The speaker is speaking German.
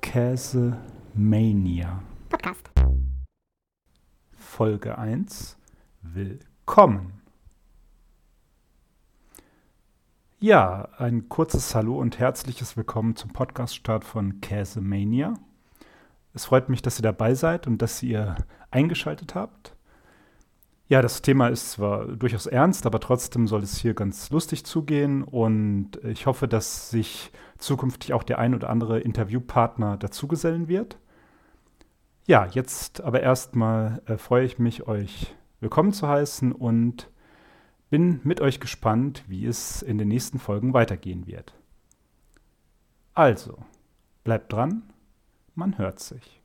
Käsemania. Podcast. Folge 1. Willkommen. Ja, ein kurzes Hallo und herzliches Willkommen zum Podcaststart von Käsemania. Es freut mich, dass ihr dabei seid und dass ihr eingeschaltet habt. Ja, das Thema ist zwar durchaus ernst, aber trotzdem soll es hier ganz lustig zugehen und ich hoffe, dass sich zukünftig auch der ein oder andere Interviewpartner dazugesellen wird. Ja, jetzt aber erstmal äh, freue ich mich, euch willkommen zu heißen und bin mit euch gespannt, wie es in den nächsten Folgen weitergehen wird. Also, bleibt dran, man hört sich.